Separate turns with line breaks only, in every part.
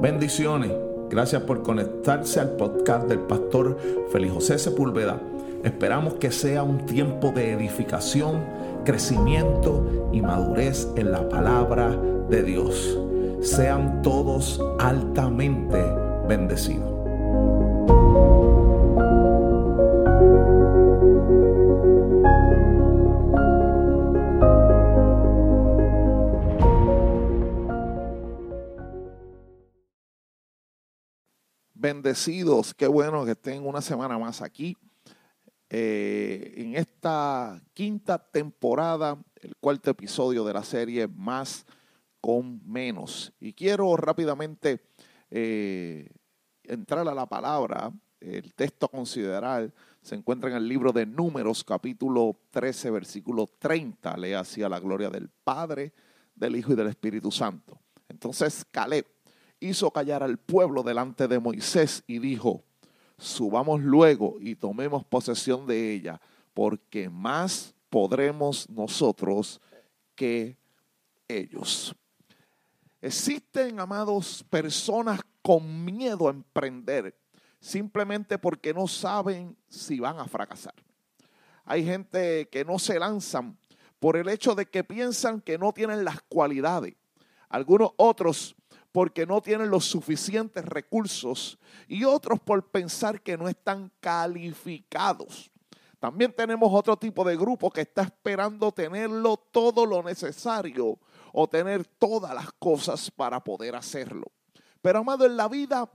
Bendiciones. Gracias por conectarse al podcast del pastor Félix José Sepúlveda. Esperamos que sea un tiempo de edificación, crecimiento y madurez en la palabra de Dios. Sean todos altamente bendecidos. Bendecidos. Qué bueno que estén una semana más aquí. Eh, en esta quinta temporada, el cuarto episodio de la serie Más con Menos. Y quiero rápidamente eh, entrar a la palabra. El texto a considerar se encuentra en el libro de Números, capítulo 13, versículo 30. Lee así a la gloria del Padre, del Hijo y del Espíritu Santo. Entonces, Caleb hizo callar al pueblo delante de Moisés y dijo, subamos luego y tomemos posesión de ella, porque más podremos nosotros que ellos. Existen, amados, personas con miedo a emprender simplemente porque no saben si van a fracasar. Hay gente que no se lanzan por el hecho de que piensan que no tienen las cualidades. Algunos otros porque no tienen los suficientes recursos y otros por pensar que no están calificados. También tenemos otro tipo de grupo que está esperando tenerlo todo lo necesario o tener todas las cosas para poder hacerlo. Pero amado, en la vida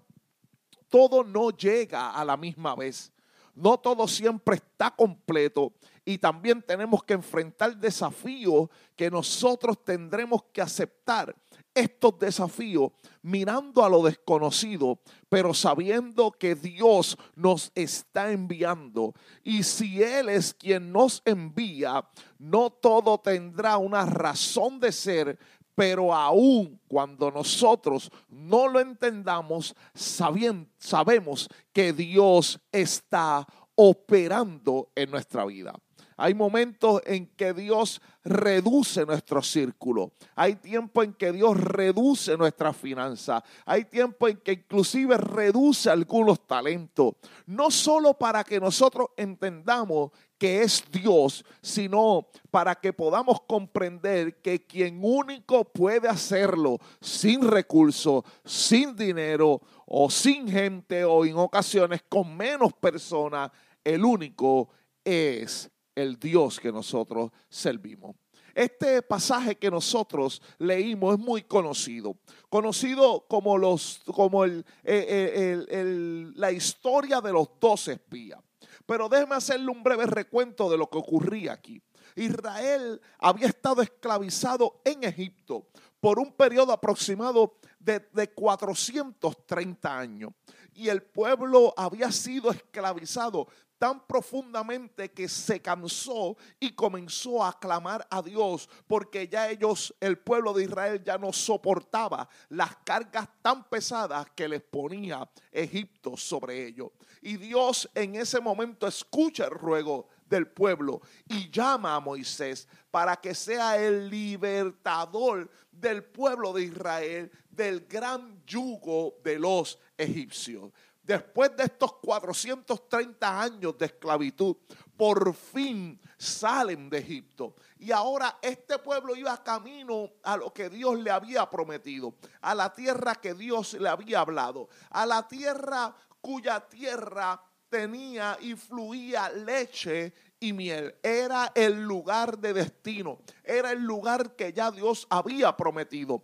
todo no llega a la misma vez. No todo siempre está completo y también tenemos que enfrentar desafíos que nosotros tendremos que aceptar estos desafíos mirando a lo desconocido, pero sabiendo que Dios nos está enviando. Y si Él es quien nos envía, no todo tendrá una razón de ser, pero aún cuando nosotros no lo entendamos, sabemos que Dios está operando en nuestra vida. Hay momentos en que Dios reduce nuestro círculo. Hay tiempo en que Dios reduce nuestra finanza. Hay tiempo en que inclusive reduce algunos talentos. No solo para que nosotros entendamos que es Dios, sino para que podamos comprender que quien único puede hacerlo sin recursos, sin dinero o sin gente o en ocasiones con menos personas, el único es el Dios que nosotros servimos. Este pasaje que nosotros leímos es muy conocido, conocido como, los, como el, la historia de los dos espías. Pero déjeme hacerle un breve recuento de lo que ocurría aquí. Israel había estado esclavizado en Egipto por un periodo aproximado de, de 430 años. Y el pueblo había sido esclavizado tan profundamente que se cansó y comenzó a clamar a Dios porque ya ellos, el pueblo de Israel, ya no soportaba las cargas tan pesadas que les ponía Egipto sobre ellos. Y Dios en ese momento escucha el ruego del pueblo y llama a Moisés para que sea el libertador del pueblo de Israel del gran yugo de los egipcios después de estos 430 años de esclavitud, por fin salen de Egipto. Y ahora este pueblo iba camino a lo que Dios le había prometido, a la tierra que Dios le había hablado, a la tierra cuya tierra tenía y fluía leche y miel. Era el lugar de destino, era el lugar que ya Dios había prometido.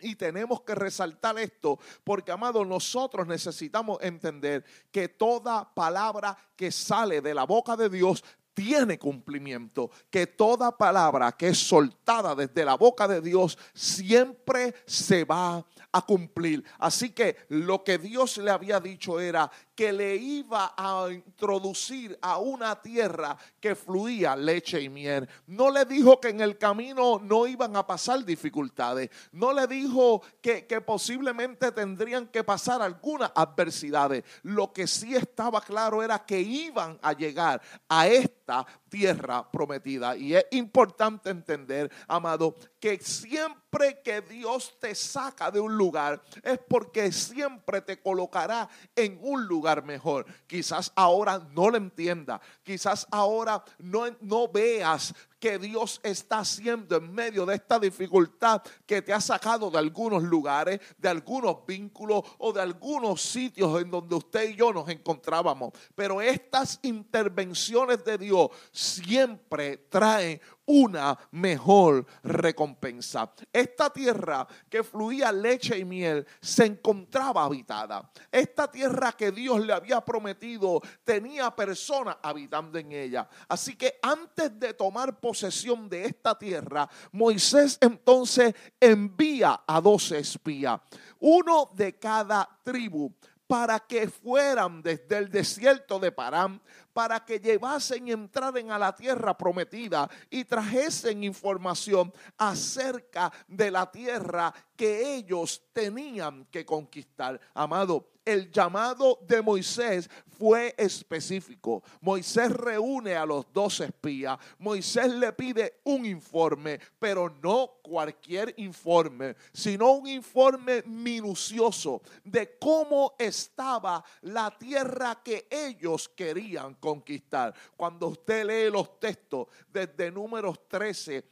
Y tenemos que resaltar esto porque, amado, nosotros necesitamos entender que toda palabra que sale de la boca de Dios tiene cumplimiento, que toda palabra que es soltada desde la boca de Dios siempre se va a cumplir. Así que lo que Dios le había dicho era que le iba a introducir a una tierra que fluía leche y miel. No le dijo que en el camino no iban a pasar dificultades. No le dijo que, posiblemente tendrían que pasar algunas adversidades. Lo que sí estaba claro era que iban a llegar a esta tierra prometida. Y es importante entender, amado, que siempre que Dios te saca de un lugar es porque siempre te colocará en un lugar mejor. Quizás ahora no lo entienda, quizás ahora no, no veas que Dios está haciendo en medio de esta dificultad que te ha sacado de algunos lugares, de algunos vínculos o de algunos sitios en donde usted y yo nos encontrábamos. Pero estas intervenciones de Dios siempre traen una mejor recompensa. Esta tierra que fluía leche y miel se encontraba habitada. Esta tierra que Dios le había prometido tenía personas habitando en ella. Así que antes de tomar posesión de esta tierra, Moisés entonces envía a doce espías, uno de cada tribu para que fueran desde el desierto de Parán, para que llevasen y entraran a la tierra prometida y trajesen información acerca de la tierra que ellos tenían que conquistar. Amado, el llamado de Moisés fue específico. Moisés reúne a los dos espías. Moisés le pide un informe, pero no cualquier informe, sino un informe minucioso de cómo estaba la tierra que ellos querían conquistar. Cuando usted lee los textos desde números 13,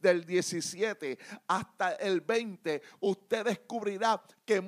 del 17 hasta el 20, usted descubrirá que,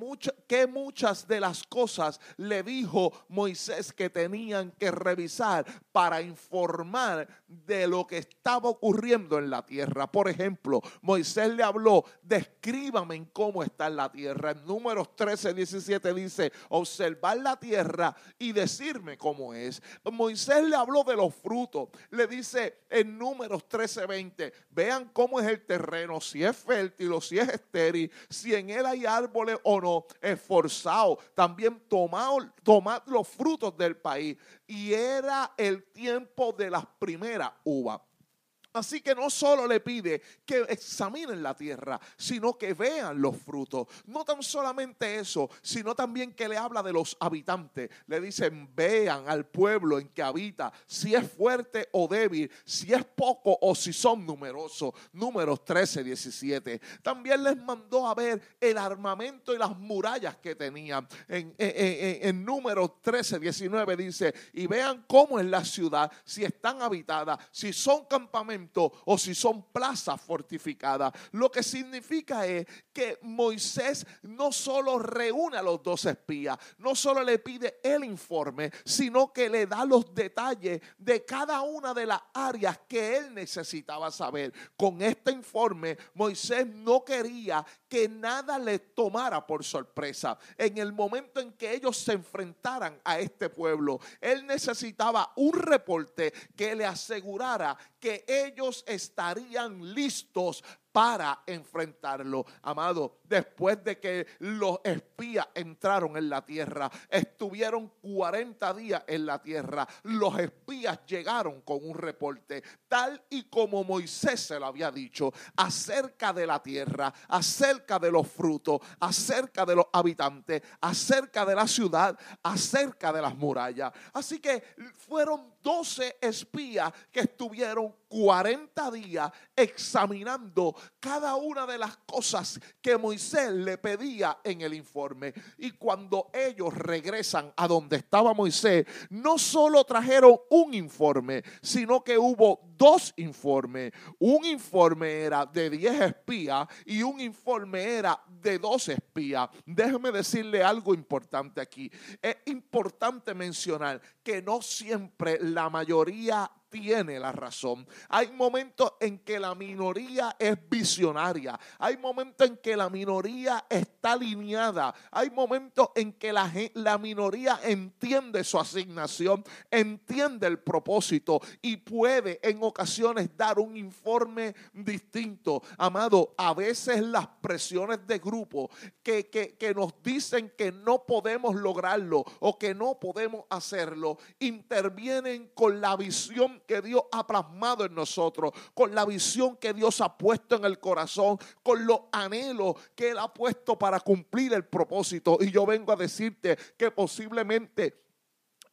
que muchas de las cosas le dijo Moisés que tenían que revisar para informar de lo que estaba ocurriendo en la tierra. Por ejemplo, Moisés le habló, descríbame en cómo está la tierra. En números 13, 17 dice, observar la tierra y decirme cómo es. Moisés le habló de los frutos. Le dice en números 13, 20, vean cómo es el terreno, si es fértil o si es estéril, si en él hay árboles o no, esforzado. También tomad, los frutos del país. Y era el tiempo de las primeras uvas. Así que no solo le pide que examinen la tierra, sino que vean los frutos. No tan solamente eso, sino también que le habla de los habitantes. Le dicen, vean al pueblo en que habita, si es fuerte o débil, si es poco o si son numerosos. Números 13, 17. También les mandó a ver el armamento y las murallas que tenían. En, en números 13, 19 dice, y vean cómo es la ciudad, si están habitadas, si son campamentos o si son plazas fortificadas. Lo que significa es que Moisés no solo reúne a los dos espías, no solo le pide el informe, sino que le da los detalles de cada una de las áreas que él necesitaba saber. Con este informe, Moisés no quería que nada le tomara por sorpresa. En el momento en que ellos se enfrentaran a este pueblo, él necesitaba un reporte que le asegurara que ellos estarían listos para enfrentarlo. Amado, después de que los espías entraron en la tierra, estuvieron 40 días en la tierra, los espías llegaron con un reporte, tal y como Moisés se lo había dicho, acerca de la tierra, acerca de los frutos, acerca de los habitantes, acerca de la ciudad, acerca de las murallas. Así que fueron 12 espías que estuvieron 40 días examinando cada una de las cosas que Moisés le pedía en el informe. Y cuando ellos regresan a donde estaba Moisés, no solo trajeron un informe, sino que hubo dos informes. Un informe era de 10 espías y un informe era de 12 espías. Déjeme decirle algo importante aquí. Es importante mencionar que no siempre la mayoría tiene la razón. Hay momentos en que la minoría es visionaria. Hay momentos en que la minoría está alineada. Hay momentos en que la, la minoría entiende su asignación, entiende el propósito y puede en ocasiones dar un informe distinto. Amado, a veces las presiones de grupo que, que, que nos dicen que no podemos lograrlo o que no podemos hacerlo, intervienen con la visión que Dios ha plasmado en nosotros, con la visión que Dios ha puesto en el corazón, con los anhelos que Él ha puesto para cumplir el propósito. Y yo vengo a decirte que posiblemente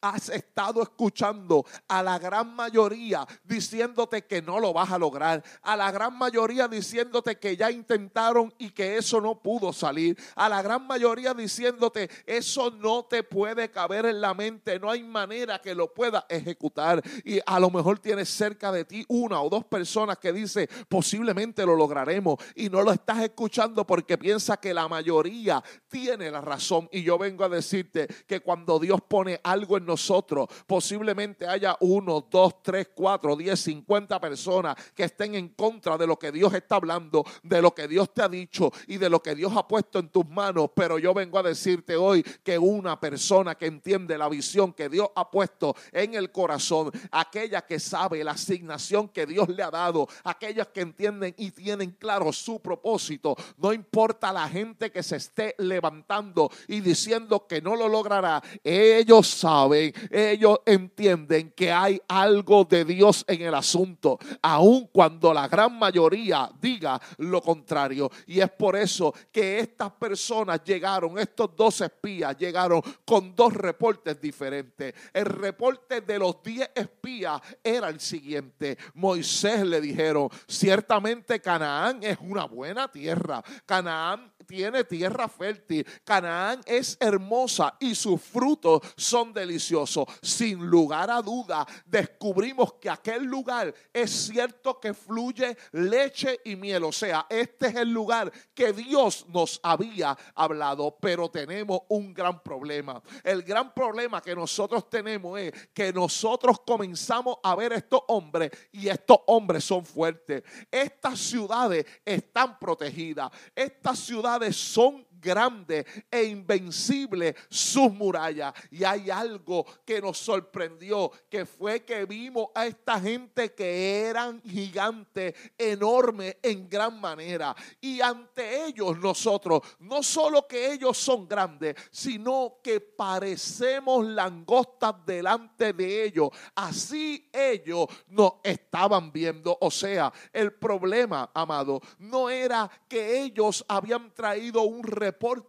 has estado escuchando a la gran mayoría diciéndote que no lo vas a lograr, a la gran mayoría diciéndote que ya intentaron y que eso no pudo salir, a la gran mayoría diciéndote eso no te puede caber en la mente, no hay manera que lo pueda ejecutar y a lo mejor tienes cerca de ti una o dos personas que dice posiblemente lo lograremos y no lo estás escuchando porque piensa que la mayoría tiene la razón. Y yo vengo a decirte que cuando Dios pone algo en nosotros. Posiblemente haya uno, dos, tres, cuatro, diez, cincuenta personas que estén en contra de lo que Dios está hablando, de lo que Dios te ha dicho y de lo que Dios ha puesto en tus manos. Pero yo vengo a decirte hoy que una persona que entiende la visión que Dios ha puesto en el corazón, aquella que sabe la asignación que Dios le ha dado, aquellas que entienden y tienen claro su propósito, no importa la gente que se esté levantando y diciendo que no lo logrará, ellos saben ellos entienden que hay algo de Dios en el asunto, aun cuando la gran mayoría diga lo contrario. Y es por eso que estas personas llegaron, estos dos espías llegaron con dos reportes diferentes. El reporte de los diez espías era el siguiente. Moisés le dijeron, ciertamente Canaán es una buena tierra. Canaán tiene tierra fértil. Canaán es hermosa y sus frutos son deliciosos. Sin lugar a duda, descubrimos que aquel lugar es cierto que fluye leche y miel. O sea, este es el lugar que Dios nos había hablado, pero tenemos un gran problema. El gran problema que nosotros tenemos es que nosotros comenzamos a ver estos hombres y estos hombres son fuertes. Estas ciudades están protegidas. Estas ciudades son grande e invencible sus murallas. Y hay algo que nos sorprendió, que fue que vimos a esta gente que eran gigantes, enormes en gran manera. Y ante ellos nosotros, no solo que ellos son grandes, sino que parecemos langostas delante de ellos. Así ellos nos estaban viendo. O sea, el problema, amado, no era que ellos habían traído un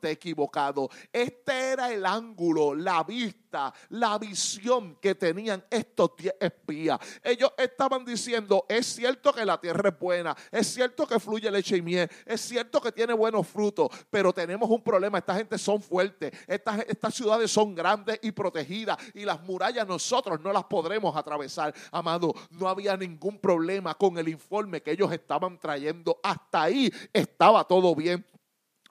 equivocado. Este era el ángulo, la vista la visión que tenían estos diez espías. Ellos estaban diciendo, es cierto que la tierra es buena, es cierto que fluye leche y miel, es cierto que tiene buenos frutos, pero tenemos un problema, esta gente son fuertes, estas, estas ciudades son grandes y protegidas y las murallas nosotros no las podremos atravesar. Amado, no había ningún problema con el informe que ellos estaban trayendo. Hasta ahí estaba todo bien.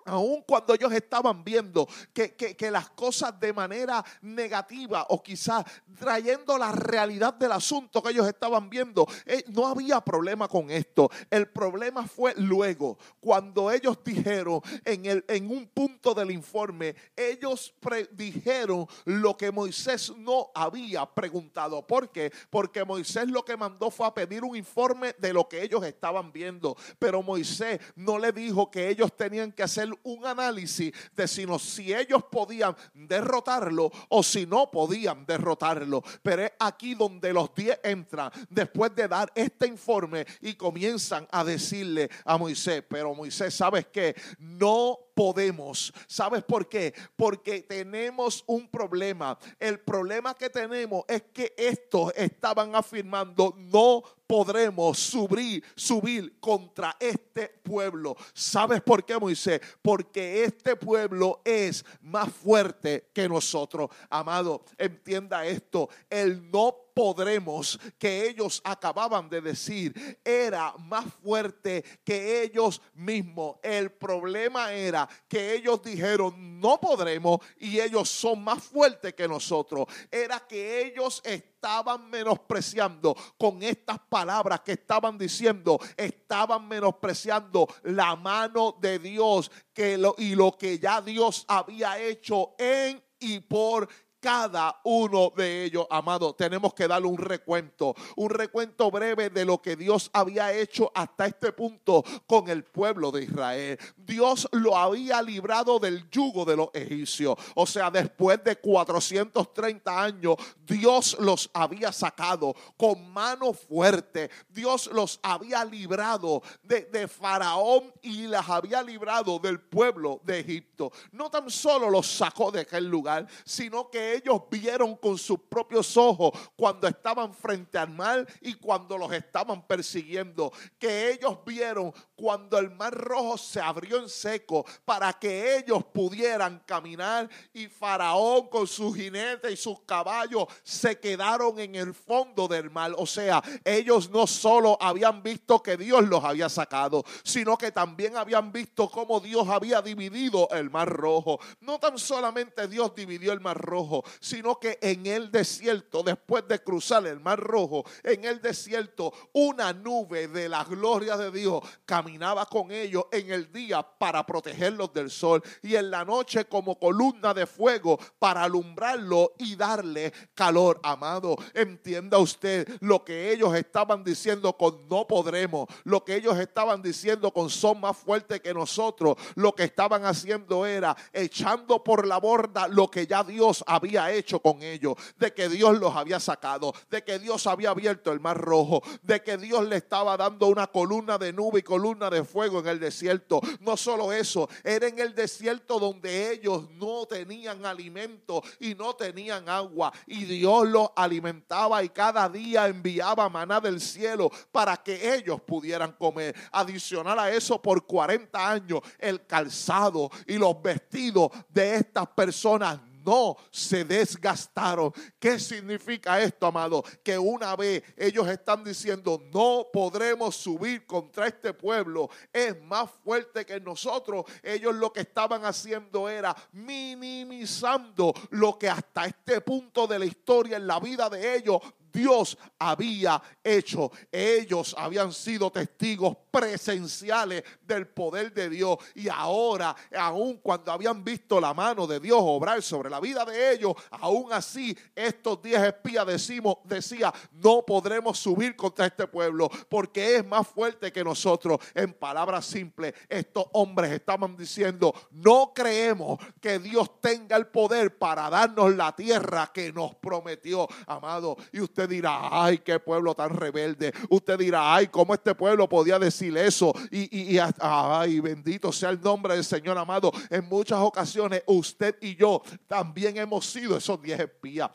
Aun cuando ellos estaban viendo que, las cosas de manera negativa o quizás trayendo la realidad del asunto que ellos estaban viendo, eh, no había problema con esto. El problema fue luego, cuando ellos dijeron en, el, en un punto del informe, ellos dijeron lo que Moisés no había preguntado. ¿Por qué? Porque Moisés lo que mandó fue a pedir un informe de lo que ellos estaban viendo. Pero Moisés no le dijo que ellos tenían que hacer un análisis de si, no, si ellos podían derrotarlo o si no podían derrotarlo. Pero es aquí donde los diez entran después de dar este informe y comienzan a decirle a Moisés, pero Moisés, ¿sabes qué? No podemos. ¿Sabes por qué? Porque tenemos un problema. El problema que tenemos es que estos estaban afirmando no podremos subir, subir contra este pueblo. ¿Sabes por qué, Moisés? Porque este pueblo es más fuerte que nosotros. Amado, entienda esto. El no podremos que ellos acababan de decir era más fuerte que ellos mismos. El problema era que ellos dijeron no podremos y ellos son más fuertes que nosotros. Era que ellos estaban menospreciando con estas palabras que estaban diciendo, estaban menospreciando la mano de Dios que lo, y lo que ya Dios había hecho en y por cada uno de ellos, amado. Tenemos que darle un recuento, un recuento breve de lo que Dios había hecho hasta este punto con el pueblo de Israel. Dios lo había librado del yugo de los egipcios. O sea, después de 430 años, Dios los había sacado con mano fuerte. Dios los había librado de, de Faraón y las había librado del pueblo de Egipto. No tan solo los sacó de aquel lugar, sino que ellos vieron con sus propios ojos cuando estaban frente al mar y cuando los estaban persiguiendo. Que ellos vieron cuando el mar rojo se abrió en seco para que ellos pudieran caminar y Faraón con sus jinetes y sus caballos se quedaron en el fondo del mar. O sea, ellos no solo habían visto que Dios los había sacado, sino que también habían visto cómo Dios había dividido el mar rojo. No tan solamente Dios dividió el mar rojo, sino que en el desierto, después de cruzar el mar rojo, en el desierto, una nube de la gloria de Dios caminaba con ellos en el día para protegerlos del sol y en la noche como columna de fuego para alumbrarlo y darle calor, amado. Entienda usted lo que ellos estaban diciendo con no podremos, lo que ellos estaban diciendo con son más fuertes que nosotros, lo que estaban haciendo era echando por la borda lo que ya Dios había hecho con ellos, de que Dios los había sacado, de que Dios había abierto el mar rojo, de que Dios le estaba dando una columna de nube y de fuego en el desierto. No solo eso, era en el desierto donde ellos no tenían alimento y no tenían agua y Dios los alimentaba y cada día enviaba maná del cielo para que ellos pudieran comer. Adicional a eso, por 40 años, el calzado y los vestidos de estas personas no se desgastaron. ¿Qué significa esto, amado? Que una vez ellos están diciendo, no podremos subir contra este pueblo, es más fuerte que nosotros. Ellos lo que estaban haciendo era minimizando lo que hasta este punto de la historia en la vida de ellos Dios había hecho. Ellos habían sido testigos presenciales del poder de Dios. Y ahora, aun cuando habían visto la mano de Dios obrar sobre la vida de ellos, aún así estos diez espías decimos, decía, no podremos subir contra este pueblo porque es más fuerte que nosotros. En palabras simples, estos hombres estaban diciendo, no creemos que Dios tenga el poder para darnos la tierra que nos prometió, amado. Y usted dirá, ay, qué pueblo tan rebelde. Usted dirá, ay, cómo este pueblo podía decir eso. Y, y, ay, bendito sea el nombre del Señor amado. En muchas ocasiones usted y yo también hemos sido esos diez espías.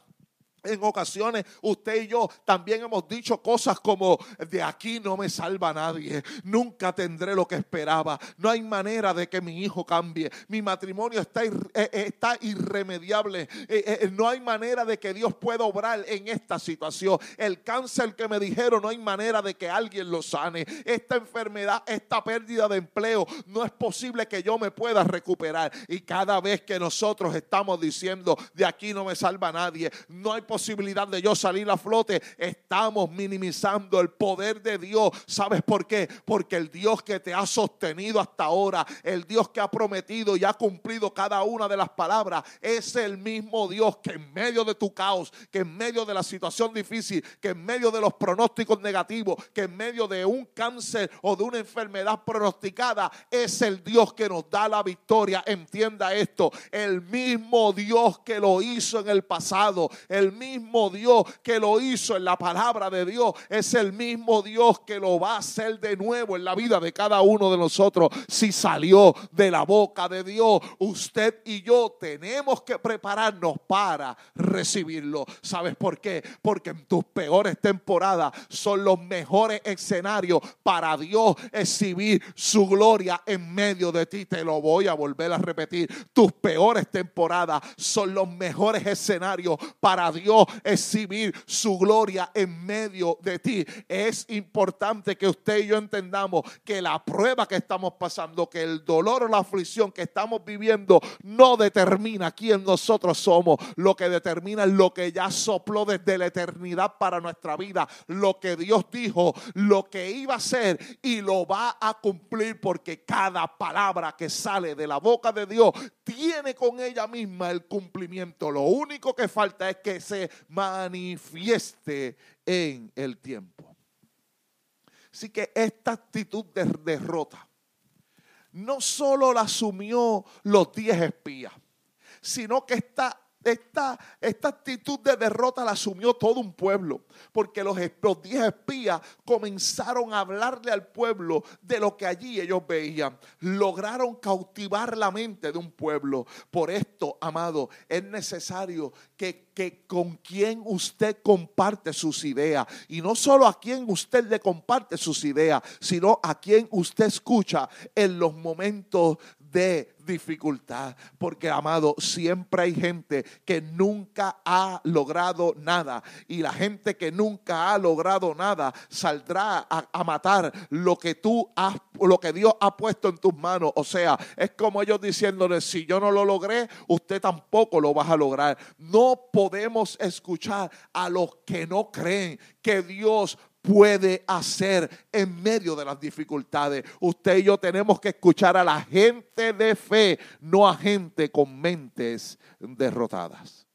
En ocasiones usted y yo también hemos dicho cosas como de aquí no me salva nadie, nunca tendré lo que esperaba, no hay manera de que mi hijo cambie, mi matrimonio está, eh, eh, está irremediable, eh, no hay manera de que Dios pueda obrar en esta situación, el cáncer que me dijeron no hay manera de que alguien lo sane, esta enfermedad, esta pérdida de empleo, no es posible que yo me pueda recuperar y cada vez que nosotros estamos diciendo de aquí no me salva nadie, no hay posibilidad de yo salir a flote, estamos minimizando el poder de Dios. ¿Sabes por qué? Porque el Dios que te ha sostenido hasta ahora, el Dios que ha prometido y ha cumplido cada una de las palabras, es el mismo Dios que en medio de tu caos, que en medio de la situación difícil, que en medio de los pronósticos negativos, que en medio de un cáncer o de una enfermedad pronosticada, es el Dios que nos da la victoria. Entienda esto, el mismo Dios que lo hizo en el pasado, el mismo Dios que lo hizo en la palabra de Dios es el mismo Dios que lo va a hacer de nuevo en la vida de cada uno de nosotros. Si salió de la boca de Dios, usted y yo tenemos que prepararnos para recibirlo. ¿Sabes por qué? Porque en tus peores temporadas son los mejores escenarios para Dios exhibir su gloria en medio de ti. Te lo voy a volver a repetir. Tus peores temporadas son los mejores escenarios para Dios Dios exhibir su gloria en medio de ti. Es importante que usted y yo entendamos que la prueba que estamos pasando, que el dolor o la aflicción que estamos viviendo no determina quién nosotros somos. Lo que determina es lo que ya sopló desde la eternidad para nuestra vida. Lo que Dios dijo, lo que iba a ser y lo va a cumplir porque cada palabra que sale de la boca de Dios tiene con ella misma el cumplimiento. Lo único que falta es que se manifieste en el tiempo. Así que esta actitud de derrota no solo la asumió los diez espías, sino que esta esta, esta, actitud de derrota la asumió todo un pueblo, porque los, los diez espías comenzaron a hablarle al pueblo de lo que allí ellos veían. Lograron cautivar la mente de un pueblo. Por esto, amado, es necesario que, que con quien usted comparte sus ideas, y no solo a quien usted le comparte sus ideas, sino a quien usted escucha en los momentos de dificultad. Porque, amado, siempre hay gente que nunca ha logrado nada. Y la gente que nunca ha logrado nada saldrá a, matar lo que tú has, lo que Dios ha puesto en tus manos. O sea, es como ellos diciéndole, si yo no lo logré, usted tampoco lo vas a lograr. No podemos escuchar a los que no creen que Dios puede hacer en medio de las dificultades. Usted y yo tenemos que escuchar a la gente de fe, no a gente con mentes derrotadas.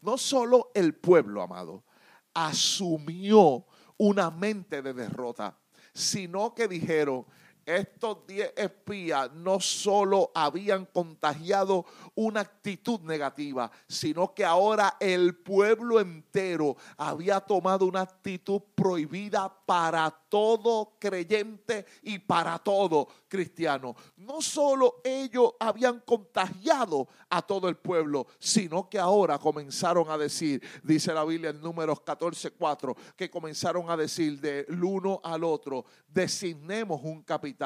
No solo el pueblo, amado, asumió una mente de derrota, sino que dijeron, estos diez espías no solo habían contagiado una actitud negativa, sino que ahora el pueblo entero había tomado una actitud prohibida para todo creyente y para todo cristiano. No solo ellos habían contagiado a todo el pueblo, sino que ahora comenzaron a decir, dice la Biblia en números 14, 4, que comenzaron a decir del uno al otro, designemos un capitán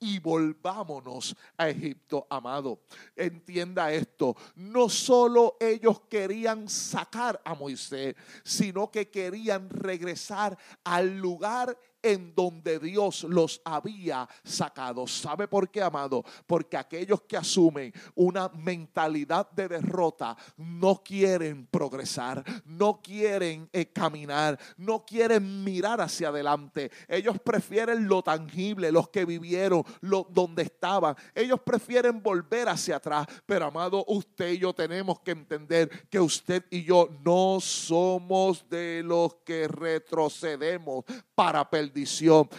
y volvámonos a Egipto, amado. Entienda esto, no solo ellos querían sacar a Moisés, sino que querían regresar al lugar en donde Dios los había sacado. ¿Sabe por qué, amado? Porque aquellos que asumen una mentalidad de derrota no quieren progresar, no quieren eh, caminar, no quieren mirar hacia adelante. Ellos prefieren lo tangible, los que vivieron, lo, donde estaban. Ellos prefieren volver hacia atrás. Pero, amado, usted y yo tenemos que entender que usted y yo no somos de los que retrocedemos para perder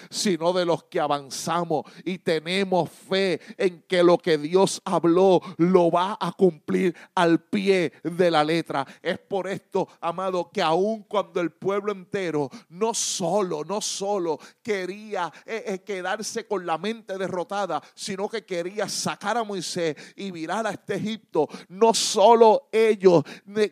sino de los que avanzamos y tenemos fe en que lo que Dios habló lo va a cumplir al pie de la letra. Es por esto, amado, que aun cuando el pueblo entero no solo, no solo quería eh, eh, quedarse con la mente derrotada, sino que quería sacar a Moisés y virar a este Egipto, no solo ellos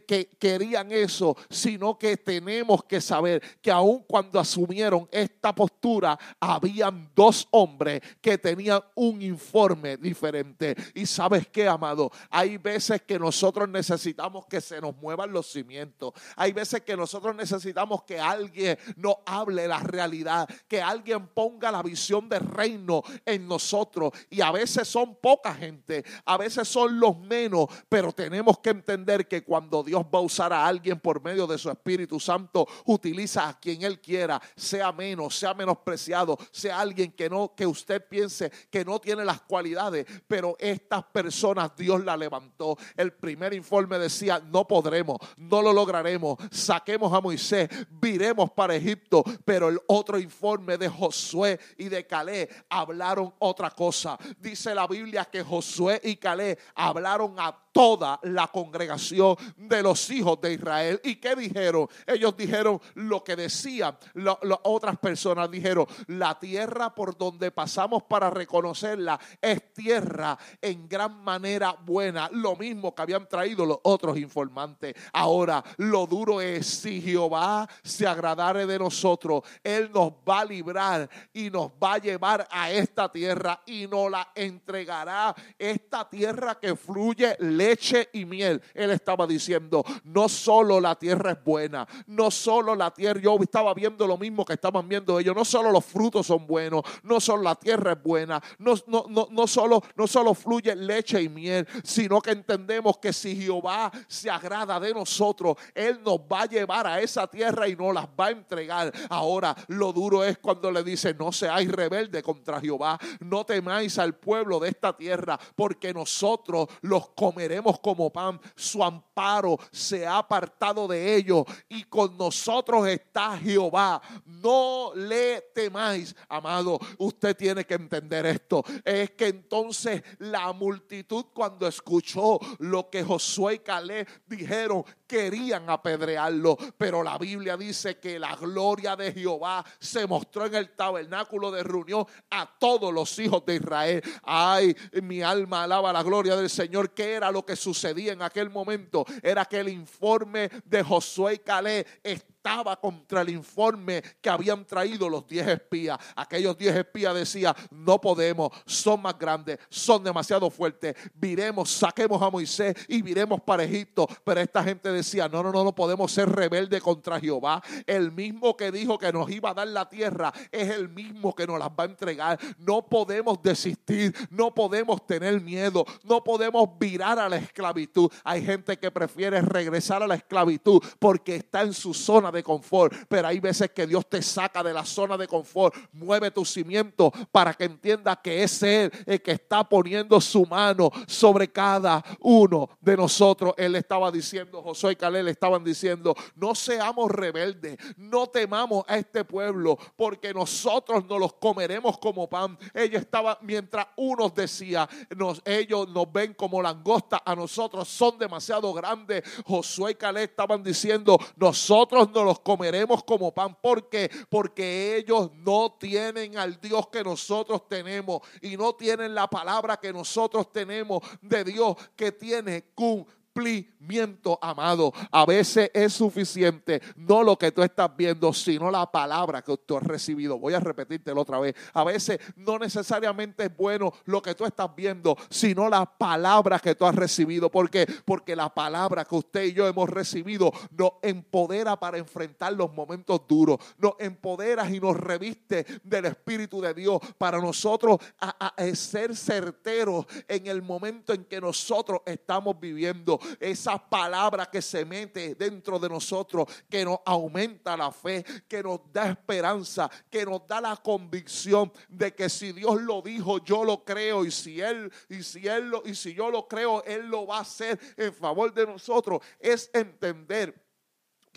que querían eso, sino que tenemos que saber que aun cuando asumieron esta postura, habían dos hombres que tenían un informe diferente. Y sabes qué, amado, hay veces que nosotros necesitamos que se nos muevan los cimientos. Hay veces que nosotros necesitamos que alguien nos hable la realidad, que alguien ponga la visión del reino en nosotros. Y a veces son poca gente, a veces son los menos, pero tenemos que entender que cuando Dios va a usar a alguien por medio de su Espíritu Santo, utiliza a quien Él quiera, sea menos, sea menospreciado, sea alguien que no, que usted piense que no tiene las cualidades, pero estas personas Dios la levantó. El primer informe decía, no podremos, no lo lograremos, saquemos a Moisés, viremos para Egipto, pero el otro informe de Josué y de Calé hablaron otra cosa. Dice la Biblia que Josué y Calé hablaron a toda la congregación de los hijos de Israel. ¿Y qué dijeron? Ellos dijeron lo que decían las otras personas. Dijeron, la tierra por donde pasamos para reconocerla es tierra en gran manera buena. Lo mismo que habían traído los otros informantes. Ahora, lo duro es si Jehová se agradare de nosotros, Él nos va a librar y nos va a llevar a esta tierra y nos la entregará. Esta tierra que fluye lejos leche y miel. Él estaba diciendo, no solo la tierra es buena, no solo la tierra, yo estaba viendo lo mismo que estaban viendo ellos, no solo los frutos son buenos, no solo la tierra es buena, no, no, no, no, solo, no solo fluye leche y miel, sino que entendemos que si Jehová se agrada de nosotros, Él nos va a llevar a esa tierra y nos las va a entregar. Ahora, lo duro es cuando le dice, no seáis rebelde contra Jehová, no temáis al pueblo de esta tierra, porque nosotros los comeremos como pan. Su amparo se ha apartado de ellos y con nosotros está Jehová. No le temáis, amado. Usted tiene que entender esto. Es que entonces la multitud cuando escuchó lo que Josué y Caleb dijeron, querían apedrearlo, pero la Biblia dice que la gloria de Jehová se mostró en el tabernáculo de reunión a todos los hijos de Israel. Ay, mi alma alaba la gloria del Señor. ¿Qué era lo que sucedía en aquel momento? Era que el informe de Josué y Caleb estaba contra el informe que habían traído los diez espías. Aquellos diez espías decían, no podemos, son más grandes, son demasiado fuertes, viremos, saquemos a Moisés y viremos para Egipto. Pero esta gente decía, no, no, no, no podemos ser rebeldes contra Jehová. El mismo que dijo que nos iba a dar la tierra es el mismo que nos las va a entregar. No podemos desistir, no podemos tener miedo, no podemos virar a la esclavitud. Hay gente que prefiere regresar a la esclavitud porque está en su zona confort, pero hay veces que Dios te saca de la zona de confort, mueve tu cimiento para que entienda que es Él el que está poniendo su mano sobre cada uno de nosotros. Él estaba diciendo, Josué y Caleb le estaban diciendo, no seamos rebeldes, no temamos a este pueblo, porque nosotros no los comeremos como pan. Ella estaba, mientras unos decía, ellos nos ven como langosta, a nosotros son demasiado grandes. Josué y Caleb estaban diciendo, nosotros no los comeremos como pan. ¿Por qué? Porque ellos no tienen al Dios que nosotros tenemos y no tienen la palabra que nosotros tenemos de Dios que tiene cumplimiento amado. A veces es suficiente no lo que tú estás viendo, sino la palabra que tú has recibido. Voy a repetírtelo otra vez. A veces no necesariamente es bueno lo que tú estás viendo, sino la palabra que tú has recibido. ¿Por qué? Porque la palabra que usted y yo hemos recibido nos empodera para enfrentar los momentos duros. Nos empodera y nos reviste del Espíritu de Dios para nosotros a, ser certeros en el momento en que nosotros estamos viviendo. Esa palabra que se mete dentro de nosotros, que nos aumenta la fe, que nos da esperanza, que nos da la convicción de que si Dios lo dijo, yo lo creo y si él y si él lo, y si yo lo creo, él lo va a hacer en favor de nosotros, es entender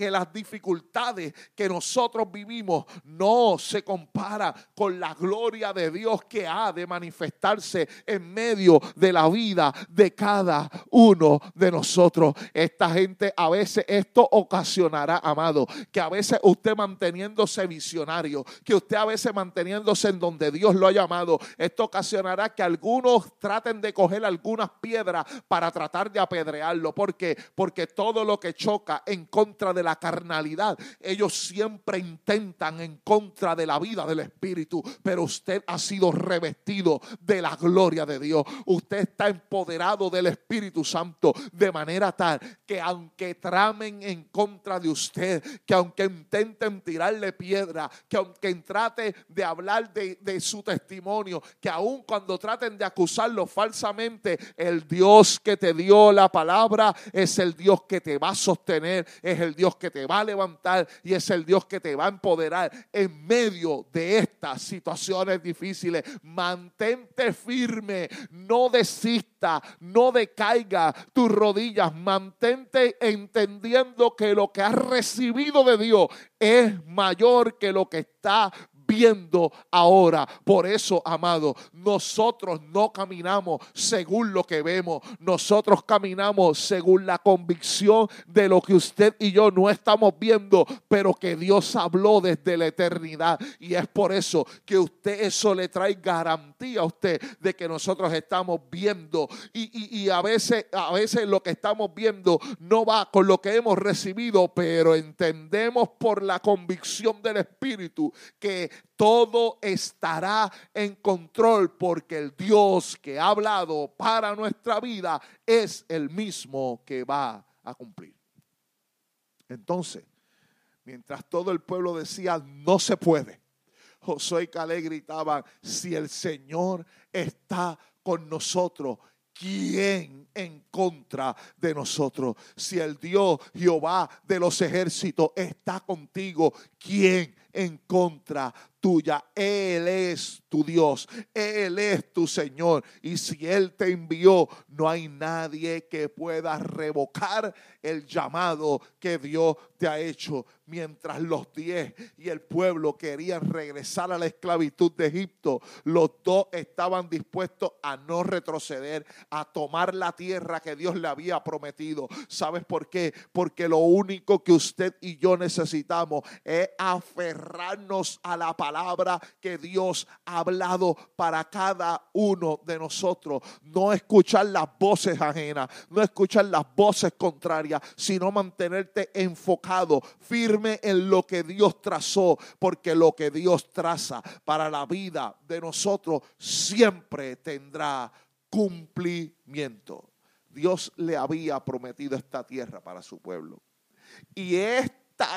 que las dificultades que nosotros vivimos no se compara con la gloria de Dios que ha de manifestarse en medio de la vida de cada uno de nosotros. Esta gente a veces esto ocasionará, amado, que a veces usted manteniéndose visionario, que usted a veces manteniéndose en donde Dios lo ha llamado, esto ocasionará que algunos traten de coger algunas piedras para tratar de apedrearlo. ¿Por qué? Porque todo lo que choca en contra de la carnalidad. Ellos siempre intentan en contra de la vida del Espíritu, pero usted ha sido revestido de la gloria de Dios. Usted está empoderado del Espíritu Santo de manera tal que aunque tramen en contra de usted, que aunque intenten tirarle piedra, que aunque trate de hablar de, de su testimonio, que aun cuando traten de acusarlo falsamente, el Dios que te dio la palabra es el Dios que te va a sostener, es el Dios que te va a levantar y es el Dios que te va a empoderar en medio de estas situaciones difíciles. Mantente firme, no desista, no decaiga tus rodillas, mantente entendiendo que lo que has recibido de Dios es mayor que lo que está viendo ahora. Por eso, amado, nosotros no caminamos según lo que vemos. Nosotros caminamos según la convicción de lo que usted y yo no estamos viendo, pero que Dios habló desde la eternidad. Y es por eso que usted eso le trae garantía a usted de que nosotros estamos viendo. Y, y a, veces, a veces lo que estamos viendo no va con lo que hemos recibido, pero entendemos por la convicción del Espíritu que todo estará en control porque el Dios que ha hablado para nuestra vida es el mismo que va a cumplir. Entonces, mientras todo el pueblo decía, no se puede, Josué y Calé gritaban, si el Señor está con nosotros, ¿quién en contra de nosotros? Si el Dios Jehová de los ejércitos está contigo, ¿quién en contra tuya? Él es tu Dios, Él es tu Señor. Y si Él te envió, no hay nadie que pueda revocar el llamado que Dios te ha hecho. Mientras los diez y el pueblo querían regresar a la esclavitud de Egipto, los dos estaban dispuestos a no retroceder, a tomar la tierra que Dios le había prometido. ¿Sabes por qué? Porque lo único que usted y yo necesitamos es a la palabra que Dios ha hablado para cada uno de nosotros. No escuchar las voces ajenas, no escuchar las voces contrarias, sino mantenerte enfocado, firme en lo que Dios trazó, porque lo que Dios traza para la vida de nosotros siempre tendrá cumplimiento. Dios le había prometido esta tierra para su pueblo. Y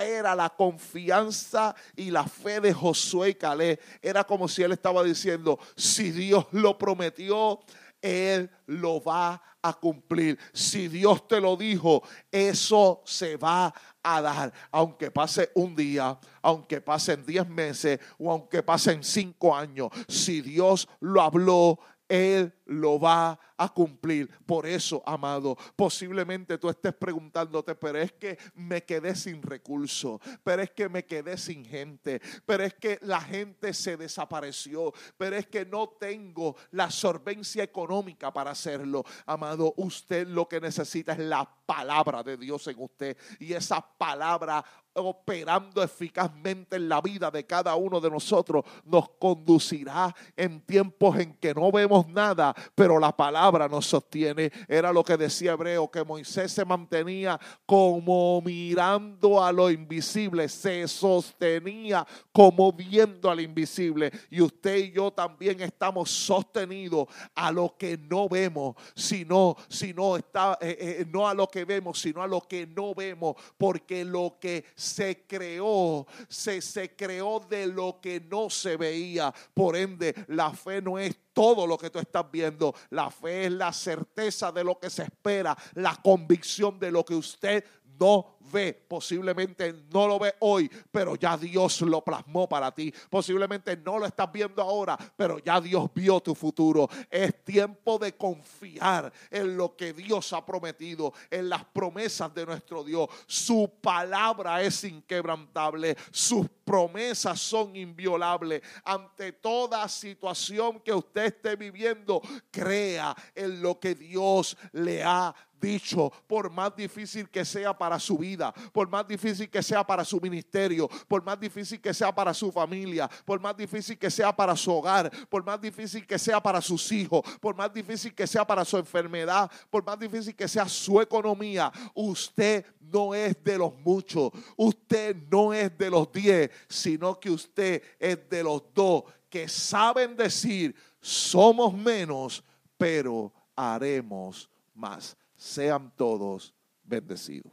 era la confianza y la fe de Josué y Caleb. Era como si él estaba diciendo, si Dios lo prometió, él lo va a cumplir. Si Dios te lo dijo, eso se va a dar. Aunque pase un día, aunque pasen diez meses o aunque pasen cinco años. Si Dios lo habló, él lo va a cumplir. Por eso, amado, posiblemente tú estés preguntándote, pero es que me quedé sin recursos, pero es que me quedé sin gente, pero es que la gente se desapareció, pero es que no tengo la solvencia económica para hacerlo. Amado, usted lo que necesita es la palabra de Dios en usted y esa palabra operando eficazmente en la vida de cada uno de nosotros, nos conducirá en tiempos en que no vemos nada, pero la palabra nos sostiene. Era lo que decía Hebreo, que Moisés se mantenía como mirando a lo invisible, se sostenía como viendo al invisible. Y usted y yo también estamos sostenidos a lo que no vemos, sino, sino está, eh, eh, no a lo que vemos, sino a lo que no vemos, porque lo que se creó, se, se creó de lo que no se veía. Por ende, la fe no es todo lo que tú estás viendo. La fe es la certeza de lo que se espera, la convicción de lo que usted no ve, posiblemente no lo ve hoy, pero ya Dios lo plasmó para ti. Posiblemente no lo estás viendo ahora, pero ya Dios vio tu futuro. Es tiempo de confiar en lo que Dios ha prometido, en las promesas de nuestro Dios. Su palabra es inquebrantable, sus promesas son inviolables. Ante toda situación que usted esté viviendo, crea en lo que Dios le ha dicho, por más difícil que sea para su vida, por más difícil que sea para su ministerio, por más difícil que sea para su familia, por más difícil que sea para su hogar, por más difícil que sea para sus hijos, por más difícil que sea para su enfermedad, por más difícil que sea su economía, usted no es de los muchos, usted no es de los diez, sino que usted es de los dos que saben decir, somos menos, pero haremos más sean todos bendecidos.